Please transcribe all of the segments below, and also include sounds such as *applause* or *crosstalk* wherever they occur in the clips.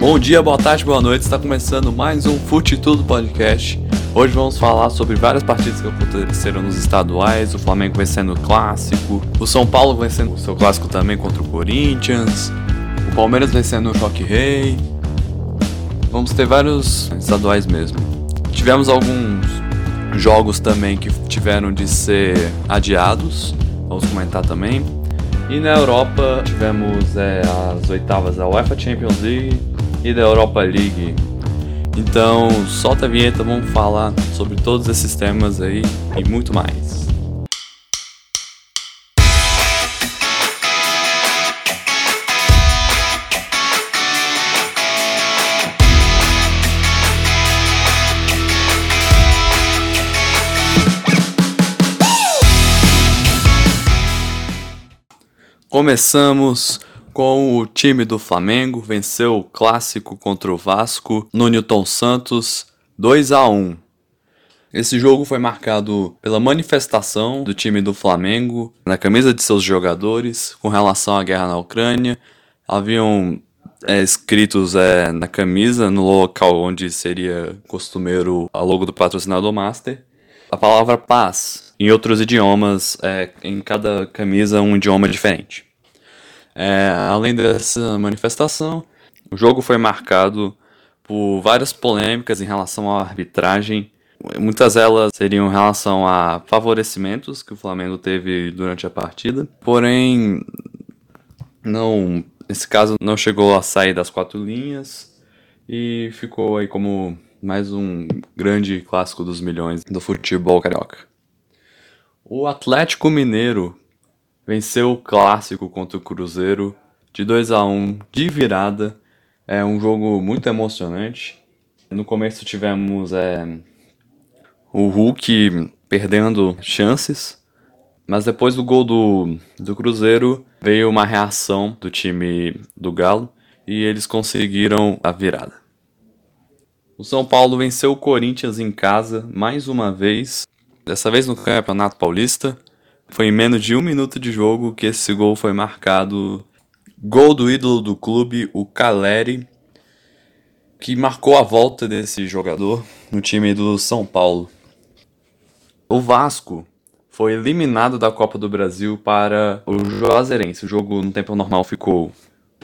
Bom dia, boa tarde, boa noite. Está começando mais um Fute Tudo Podcast. Hoje vamos falar sobre várias partidas que aconteceram nos estaduais, o Flamengo vencendo o clássico, o São Paulo vencendo o seu clássico também contra o Corinthians, o Palmeiras vencendo o Choque Rei. Vamos ter vários estaduais mesmo. Tivemos alguns jogos também que tiveram de ser adiados, vamos comentar também. E na Europa tivemos é, as oitavas da UEFA Champions League e da Europa League. Então, solta a vinheta, vamos falar sobre todos esses temas aí e muito mais. Começamos com o time do Flamengo, venceu o clássico contra o Vasco no Newton Santos 2 a 1. Esse jogo foi marcado pela manifestação do time do Flamengo na camisa de seus jogadores com relação à guerra na Ucrânia. Haviam é, escritos é, na camisa, no local onde seria costumeiro a logo do patrocinador Master, a palavra paz. Em outros idiomas, é, em cada camisa, um idioma diferente. É, além dessa manifestação, o jogo foi marcado por várias polêmicas em relação à arbitragem. Muitas delas seriam em relação a favorecimentos que o Flamengo teve durante a partida. Porém, não, nesse caso não chegou a sair das quatro linhas e ficou aí como mais um grande clássico dos milhões do futebol carioca. O Atlético Mineiro venceu o clássico contra o Cruzeiro de 2 a 1 de virada. É um jogo muito emocionante. No começo tivemos é, o Hulk perdendo chances, mas depois do gol do, do Cruzeiro veio uma reação do time do Galo e eles conseguiram a virada. O São Paulo venceu o Corinthians em casa mais uma vez, dessa vez no Campeonato Paulista. Foi em menos de um minuto de jogo que esse gol foi marcado. Gol do ídolo do clube, o Caleri, que marcou a volta desse jogador no time do São Paulo. O Vasco foi eliminado da Copa do Brasil para o Juazeirense. O jogo no tempo normal ficou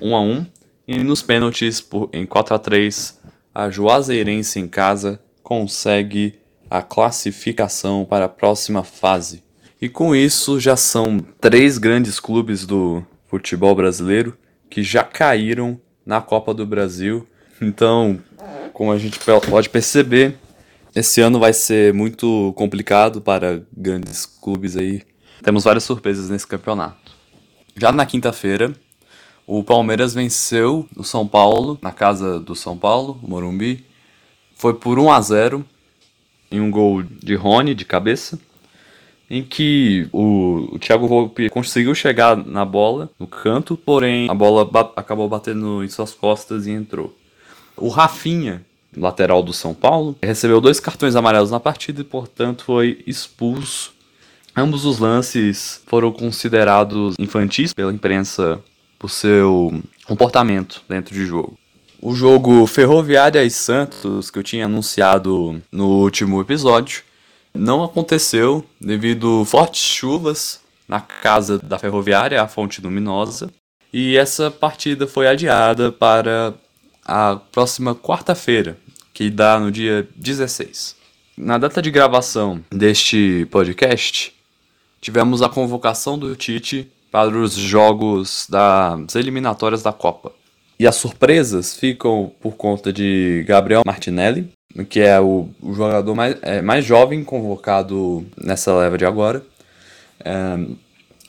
1 a 1 e nos pênaltis por, em 4 a 3 a Juazeirense em casa consegue a classificação para a próxima fase. E com isso já são três grandes clubes do futebol brasileiro que já caíram na Copa do Brasil. Então, como a gente pode perceber, esse ano vai ser muito complicado para grandes clubes aí. Temos várias surpresas nesse campeonato. Já na quinta-feira, o Palmeiras venceu o São Paulo, na casa do São Paulo, Morumbi. Foi por 1 a 0 em um gol de Rony de cabeça em que o, o Thiago Volpe conseguiu chegar na bola, no canto, porém a bola ba acabou batendo em suas costas e entrou. O Rafinha, lateral do São Paulo, recebeu dois cartões amarelos na partida e, portanto, foi expulso. Ambos os lances foram considerados infantis pela imprensa por seu comportamento dentro de jogo. O jogo Ferroviária e Santos, que eu tinha anunciado no último episódio, não aconteceu devido fortes chuvas na casa da ferroviária, a Fonte Luminosa, e essa partida foi adiada para a próxima quarta-feira, que dá no dia 16. Na data de gravação deste podcast, tivemos a convocação do Tite para os jogos das eliminatórias da Copa. E as surpresas ficam por conta de Gabriel Martinelli, que é o, o jogador mais, é, mais jovem convocado nessa leva de agora. É,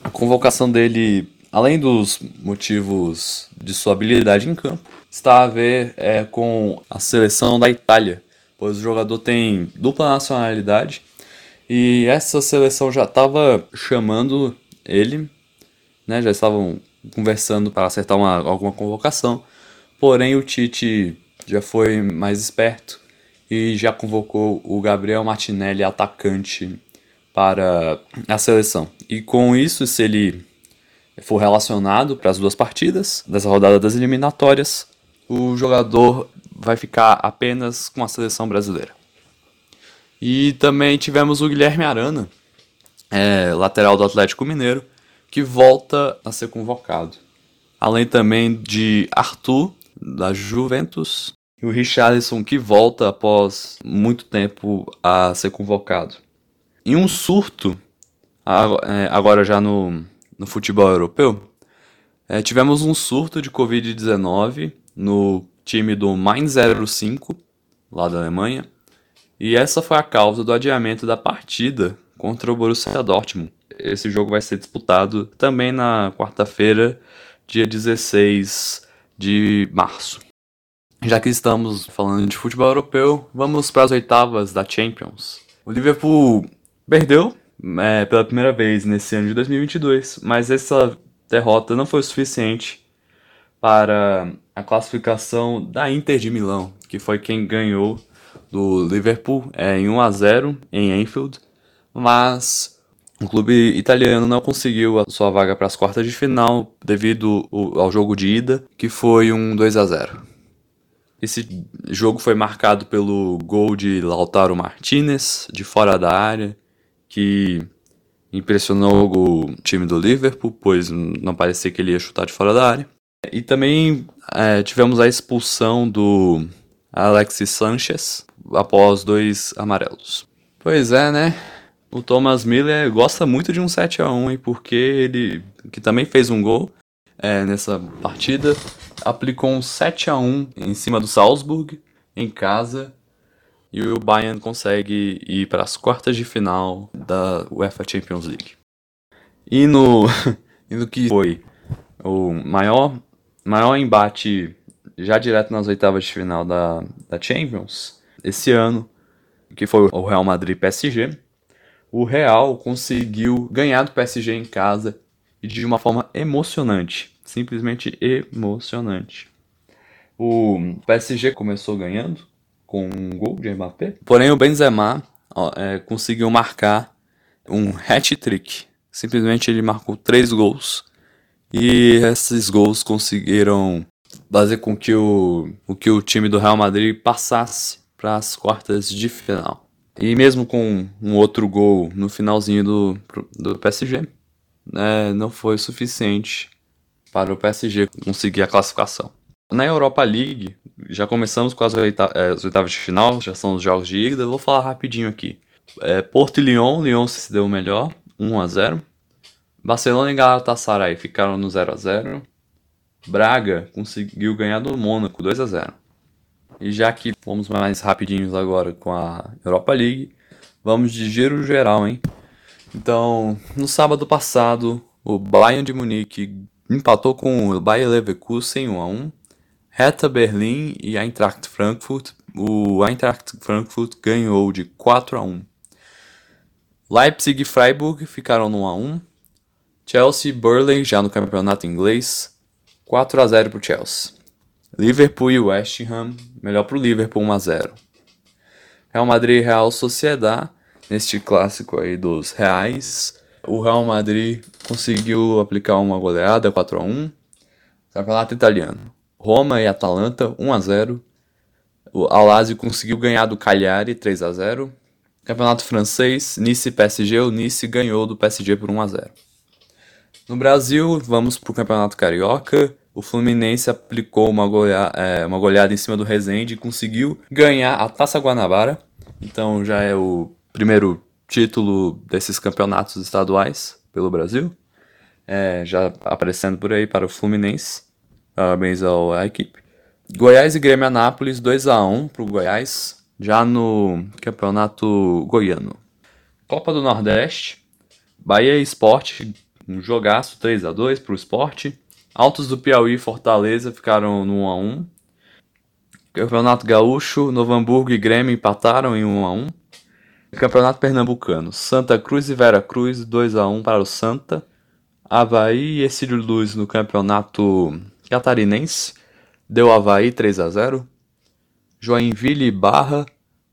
a convocação dele, além dos motivos de sua habilidade em campo, está a ver é, com a seleção da Itália, pois o jogador tem dupla nacionalidade e essa seleção já estava chamando ele, né, já estavam conversando para acertar uma, alguma convocação, porém o Tite já foi mais esperto e já convocou o Gabriel Martinelli, atacante, para a seleção. E com isso, se ele for relacionado para as duas partidas dessa rodada das eliminatórias, o jogador vai ficar apenas com a seleção brasileira. E também tivemos o Guilherme Arana, é, lateral do Atlético Mineiro, que volta a ser convocado. Além também de Arthur, da Juventus, e o Richarlison, que volta após muito tempo a ser convocado. Em um surto, é, agora já no, no futebol europeu, é, tivemos um surto de Covid-19 no time do Mainz 05, lá da Alemanha, e essa foi a causa do adiamento da partida contra o Borussia Dortmund. Esse jogo vai ser disputado também na quarta-feira, dia 16 de março. Já que estamos falando de futebol europeu, vamos para as oitavas da Champions. O Liverpool perdeu é, pela primeira vez nesse ano de 2022, mas essa derrota não foi suficiente para a classificação da Inter de Milão, que foi quem ganhou do Liverpool é, em 1 a 0 em Anfield, mas o clube italiano não conseguiu a sua vaga para as quartas de final devido ao jogo de ida, que foi um 2 a 0. Esse jogo foi marcado pelo gol de Lautaro Martinez de fora da área, que impressionou o time do Liverpool, pois não parecia que ele ia chutar de fora da área. E também é, tivemos a expulsão do Alexis Sanchez após dois amarelos. Pois é, né? O Thomas Miller gosta muito de um 7 a 1 porque ele, que também fez um gol é, nessa partida, aplicou um 7 a 1 em cima do Salzburg, em casa, e o Bayern consegue ir para as quartas de final da UEFA Champions League. E no, *laughs* e no que foi o maior, maior embate já direto nas oitavas de final da, da Champions, esse ano, que foi o Real Madrid PSG, o Real conseguiu ganhar do PSG em casa e de uma forma emocionante, simplesmente emocionante. O PSG começou ganhando com um gol de Mbappé, porém o Benzema ó, é, conseguiu marcar um hat-trick. Simplesmente ele marcou três gols e esses gols conseguiram fazer com que o, o que o time do Real Madrid passasse para as quartas de final. E mesmo com um outro gol no finalzinho do, do PSG, né, não foi suficiente para o PSG conseguir a classificação. Na Europa League, já começamos com as, oita é, as oitavas de final, já são os jogos de ida, vou falar rapidinho aqui. É, Porto e Lyon, Lyon se deu melhor, 1 a 0 Barcelona e Galatasaray ficaram no 0 a 0 Braga conseguiu ganhar do Mônaco 2 a 0 e já que fomos mais rapidinhos agora com a Europa League, vamos de giro geral, hein? Então, no sábado passado, o Bayern de Munique empatou com o Bayer Leverkusen 1 a 1. Hertha Berlim e Eintracht Frankfurt, o Eintracht Frankfurt ganhou de 4 a 1. Leipzig e Freiburg ficaram no 1 a 1. Chelsea e Burnley já no campeonato inglês, 4 a 0 para o Chelsea. Liverpool e West Ham, melhor para o Liverpool 1 a 0. Real Madrid e Real Sociedad, neste clássico aí dos reais. O Real Madrid conseguiu aplicar uma goleada 4 a 1. Campeonato italiano. Roma e Atalanta 1 a 0. O Alazio conseguiu ganhar do Cagliari 3 a 0. Campeonato francês, Nice e PSG, o Nice ganhou do PSG por 1 a 0. No Brasil, vamos para o Campeonato Carioca o Fluminense aplicou uma, goleada, é, uma goleada em cima do Resende e conseguiu ganhar a Taça Guanabara. Então já é o primeiro título desses campeonatos estaduais pelo Brasil. É, já aparecendo por aí para o Fluminense. Parabéns à equipe. Goiás e Grêmio Anápolis 2 a 1 para o Goiás, já no campeonato goiano. Copa do Nordeste, Bahia e Esporte, um jogaço 3 a 2 para o Esporte. Altos do Piauí e Fortaleza ficaram no 1 a 1. Campeonato Gaúcho, Novo Hamburgo e Grêmio empataram em 1 a 1. Campeonato Pernambucano, Santa Cruz e Vera Cruz 2 a 1 para o Santa. Havaí e Exílio Luz no Campeonato Catarinense deu Havaí 3 a 0. Joinville e Barra,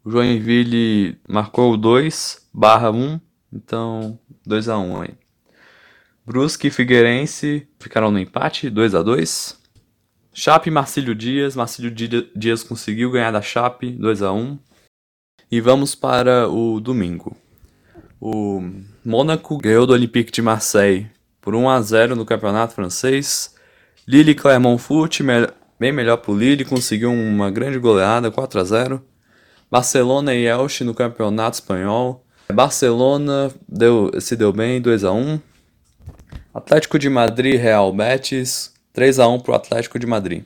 Joinville marcou 2, Barra 1, então 2 a 1 aí. Brusque e Figueirense ficaram no empate, 2 a 2 Chape e Marcílio Dias. Marcílio Dias conseguiu ganhar da Chape 2 a 1 E vamos para o domingo. O Mônaco ganhou do Olympique de Marseille por 1 a 0 no campeonato francês. Lille Clermont Foot, bem melhor para o Lille, conseguiu uma grande goleada, 4 a 0 Barcelona e Elche no campeonato espanhol. Barcelona deu, se deu bem, 2 a 1 Atlético de Madrid Real Betis, 3 a 1 para o Atlético de Madrid.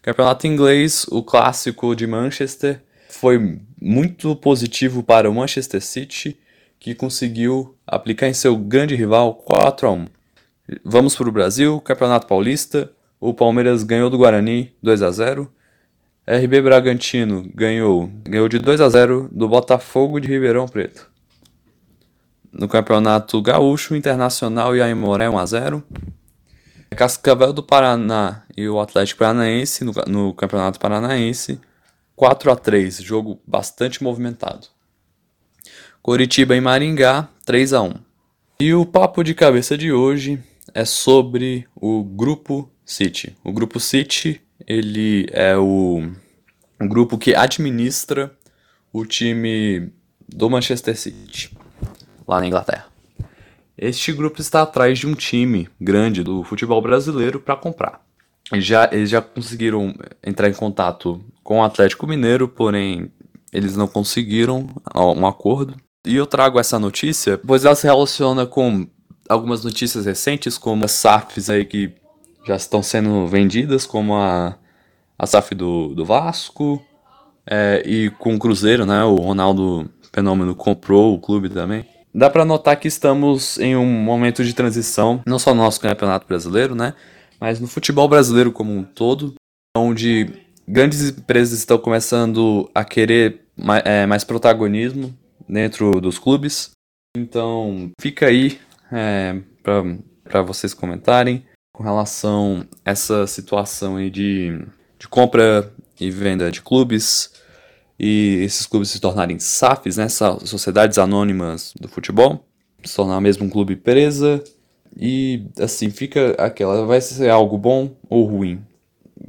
Campeonato inglês, o clássico de Manchester, foi muito positivo para o Manchester City, que conseguiu aplicar em seu grande rival 4 a 1. Vamos para o Brasil, Campeonato Paulista, o Palmeiras ganhou do Guarani 2 a 0. RB Bragantino ganhou, ganhou de 2 a 0 do Botafogo de Ribeirão Preto. No Campeonato Gaúcho, Internacional e Aimoré 1 a 0. Cascavel do Paraná e o Atlético Paranaense no, no Campeonato Paranaense 4 a 3, jogo bastante movimentado. Coritiba e Maringá 3 a 1. E o papo de cabeça de hoje é sobre o grupo City. O grupo City, ele é o, o grupo que administra o time do Manchester City, lá na Inglaterra. Este grupo está atrás de um time grande do futebol brasileiro para comprar. Já, eles já conseguiram entrar em contato com o Atlético Mineiro, porém eles não conseguiram um acordo. E eu trago essa notícia, pois ela se relaciona com algumas notícias recentes, como as SAFs aí que já estão sendo vendidas, como a, a SAF do, do Vasco, é, e com o Cruzeiro, né? O Ronaldo Fenômeno comprou o clube também. Dá para notar que estamos em um momento de transição, não só no nosso campeonato brasileiro, né? Mas no futebol brasileiro como um todo, onde grandes empresas estão começando a querer mais, é, mais protagonismo dentro dos clubes. Então, fica aí é, para vocês comentarem com relação a essa situação aí de, de compra e venda de clubes e esses clubes se tornarem SAFs, né, Sociedades Anônimas do Futebol, se tornar mesmo um clube presa e assim fica aquela, vai ser algo bom ou ruim?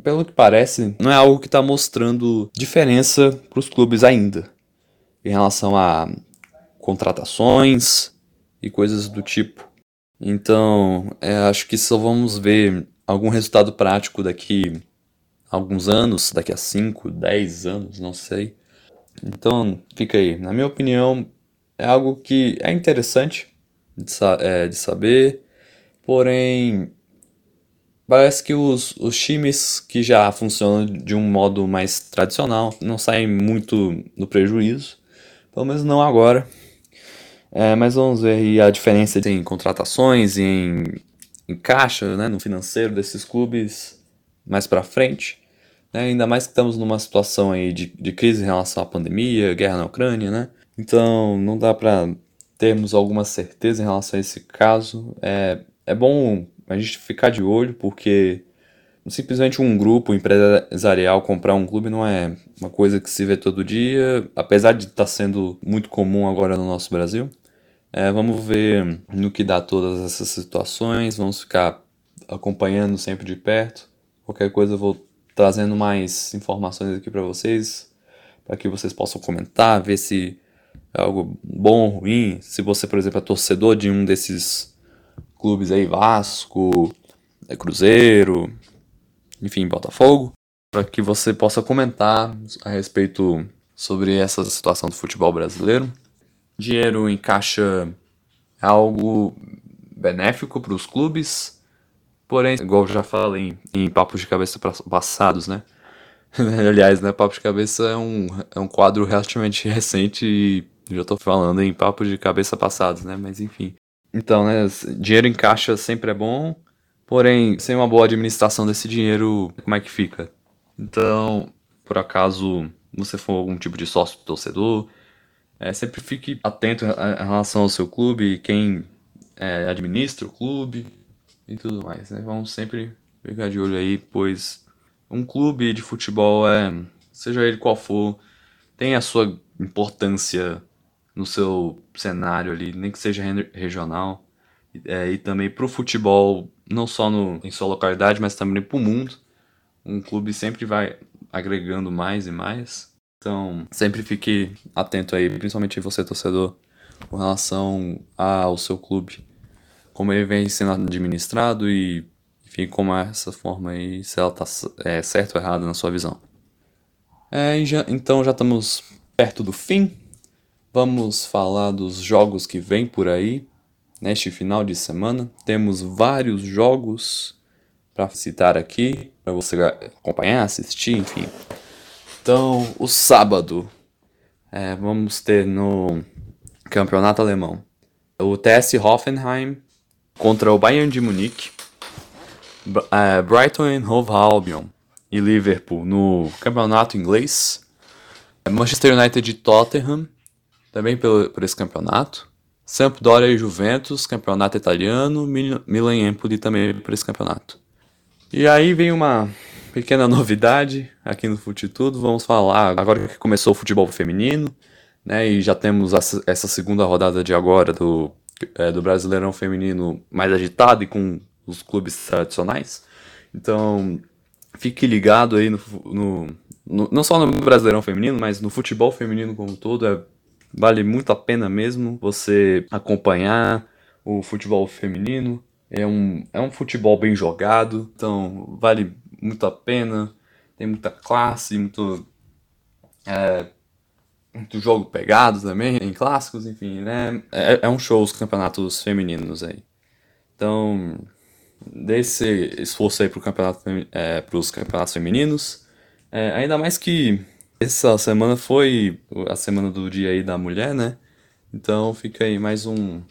Pelo que parece, não é algo que está mostrando diferença para os clubes ainda em relação a contratações e coisas do tipo. Então, é, acho que só vamos ver algum resultado prático daqui a alguns anos, daqui a 5, 10 anos, não sei. Então, fica aí. Na minha opinião, é algo que é interessante de, é, de saber, porém, parece que os, os times que já funcionam de um modo mais tradicional não saem muito no prejuízo. Pelo menos não agora. É, mas vamos ver aí a diferença em contratações e em, em caixa, né, no financeiro desses clubes mais para frente. Né, ainda mais que estamos numa situação aí de, de crise em relação à pandemia, guerra na Ucrânia, né? Então não dá para termos alguma certeza em relação a esse caso. É, é bom a gente ficar de olho, porque simplesmente um grupo empresarial comprar um clube não é uma coisa que se vê todo dia, apesar de estar tá sendo muito comum agora no nosso Brasil. É, vamos ver no que dá todas essas situações, vamos ficar acompanhando sempre de perto. Qualquer coisa eu vou trazendo mais informações aqui para vocês, para que vocês possam comentar, ver se é algo bom ou ruim. Se você, por exemplo, é torcedor de um desses clubes aí, Vasco, é Cruzeiro, enfim, Botafogo, para que você possa comentar a respeito sobre essa situação do futebol brasileiro. Dinheiro em caixa é algo benéfico para os clubes, porém, igual já falei em, em papos de cabeça passados, né? *laughs* Aliás, né, Papo de Cabeça é um, é um quadro relativamente *laughs* recente e já estou falando em papos de cabeça passados, né? Mas enfim. Então, né, dinheiro em caixa sempre é bom, Porém, sem uma boa administração desse dinheiro, como é que fica? Então, por acaso você for algum tipo de sócio torcedor, é, sempre fique atento em relação ao seu clube, quem é, administra o clube e tudo mais. Né? Vamos sempre ficar de olho aí, pois um clube de futebol é, seja ele qual for, tem a sua importância no seu cenário ali, nem que seja regional, é, e também para o futebol não só no, em sua localidade, mas também para o mundo, Um clube sempre vai agregando mais e mais. Então, sempre fique atento aí, principalmente você, torcedor, com relação ao seu clube. Como ele vem sendo administrado e, enfim, como é essa forma aí, se ela tá é, certo ou errada na sua visão. É, já, então, já estamos perto do fim. Vamos falar dos jogos que vem por aí neste final de semana. Temos vários jogos para citar aqui, para você acompanhar, assistir, enfim. Então, o sábado, é, vamos ter no campeonato alemão o TS Hoffenheim contra o Bayern de Munique, é, Brighton Hove Albion e Liverpool no campeonato inglês, Manchester United e Tottenham também pelo, por esse campeonato, Sampdoria e Juventus, campeonato italiano, Milan e Empoli também por esse campeonato. E aí vem uma pequena *laughs* novidade aqui no Fute Tudo. Vamos falar agora que começou o futebol feminino, né? E já temos essa segunda rodada de agora do, é, do Brasileirão Feminino mais agitado e com os clubes tradicionais. Então, fique ligado aí no, no, no, não só no Brasileirão Feminino, mas no futebol feminino como um todo. É, vale muito a pena mesmo você acompanhar o futebol feminino. É um, é um futebol bem jogado, então vale muito a pena, tem muita classe, muito, é, muito jogo pegado também, em clássicos, enfim, né? É, é um show os campeonatos femininos aí. Então, dê esse esforço aí pro campeonato, é, pros campeonatos femininos. É, ainda mais que essa semana foi a semana do dia aí da mulher, né? Então fica aí mais um,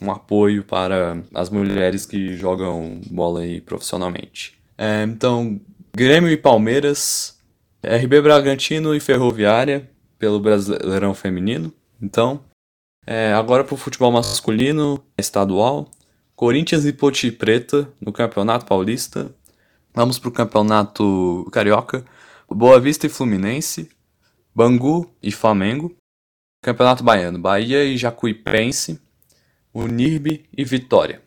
um apoio para as mulheres que jogam bola aí profissionalmente. É, então, Grêmio e Palmeiras, RB Bragantino e Ferroviária pelo Brasileirão Feminino. Então, é, agora para o futebol masculino estadual, Corinthians e Ponte Preta no Campeonato Paulista. Vamos para o Campeonato Carioca, Boa Vista e Fluminense, Bangu e Flamengo. Campeonato Baiano, Bahia e Jacuipense, Unirbe e Vitória.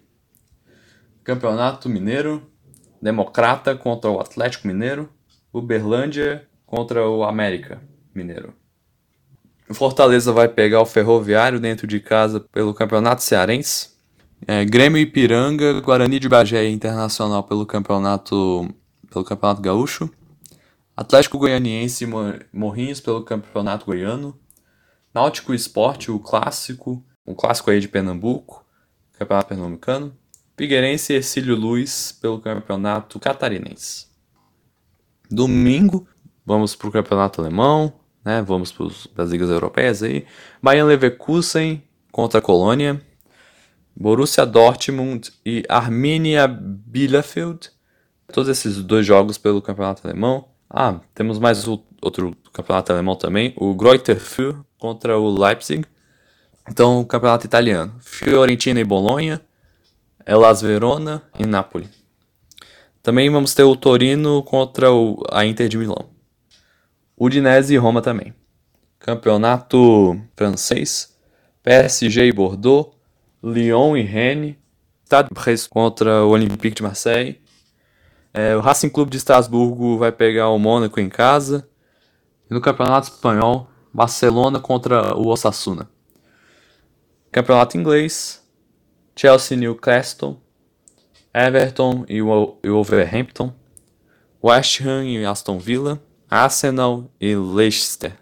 Campeonato Mineiro, Democrata contra o Atlético Mineiro, Uberlândia contra o América Mineiro. O Fortaleza vai pegar o Ferroviário dentro de casa pelo Campeonato Cearense. É, Grêmio Ipiranga, Guarani de Bagé Internacional pelo Campeonato pelo Campeonato Gaúcho. Atlético Goianiense Morrinhos pelo Campeonato Goiano. Náutico Esporte, o clássico, um clássico aí de Pernambuco, Campeonato Pernambucano. Figueirense e Ercílio Luz pelo Campeonato Catarinense. Domingo, vamos para o Campeonato Alemão, né? Vamos para as ligas europeias aí. Bayern Leverkusen contra a Colônia. Borussia Dortmund e Arminia Bielefeld. Todos esses dois jogos pelo Campeonato Alemão. Ah, temos mais outro campeonato alemão também, o Greuther Fürth contra o Leipzig. Então, o campeonato italiano, Fiorentina e Bolonha, Elas Verona e Napoli. Também vamos ter o Torino contra o, a Inter de Milão. Udinese e Roma também. Campeonato francês, PSG e Bordeaux, Lyon e Rennes, Stade Brest contra o Olympique de Marseille. É, o Racing Clube de Estrasburgo vai pegar o Mônaco em casa. E no Campeonato Espanhol, Barcelona contra o Osasuna. Campeonato Inglês, Chelsea Newcastle, Everton e Wolverhampton, West Ham e Aston Villa, Arsenal e Leicester.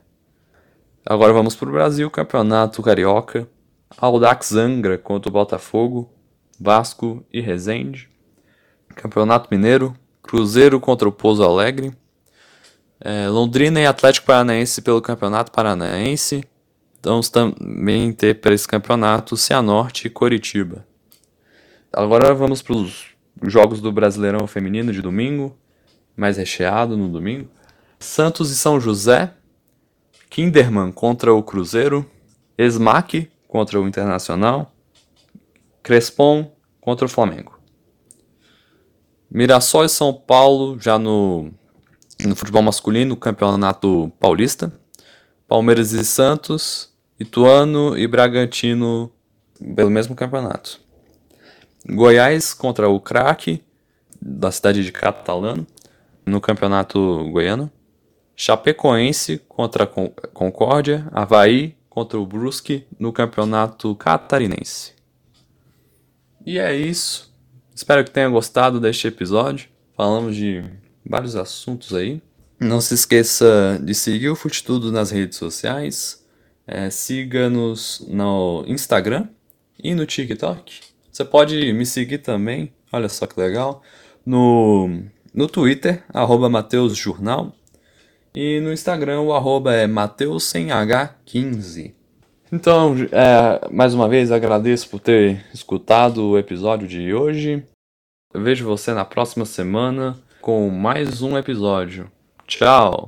Agora vamos para o Brasil, Campeonato Carioca, Audax Angra contra o Botafogo, Vasco e Resende. Campeonato Mineiro, Cruzeiro contra o Pouso Alegre, é, Londrina e Atlético Paranaense pelo Campeonato Paranaense. Vamos também ter para esse campeonato Cianorte e Coritiba. Agora vamos para os jogos do Brasileirão Feminino de domingo, mais recheado no domingo. Santos e São José, Kinderman contra o Cruzeiro, Esmaque contra o Internacional, Crespon contra o Flamengo. Mirassol e São Paulo já no no futebol masculino, Campeonato Paulista. Palmeiras e Santos, Ituano e Bragantino pelo mesmo campeonato. Goiás contra o Craque, da cidade de Catalano. no Campeonato Goiano. Chapecoense contra a Concórdia. Havaí contra o Brusque no Campeonato Catarinense. E é isso. Espero que tenha gostado deste episódio. Falamos de vários assuntos aí. Não se esqueça de seguir o Fute Tudo nas redes sociais. É, Siga-nos no Instagram e no TikTok. Você pode me seguir também, olha só que legal, no, no Twitter, arroba. E no Instagram o arroba é Mateus15. Então, é, mais uma vez agradeço por ter escutado o episódio de hoje. Eu vejo você na próxima semana com mais um episódio. Tchau!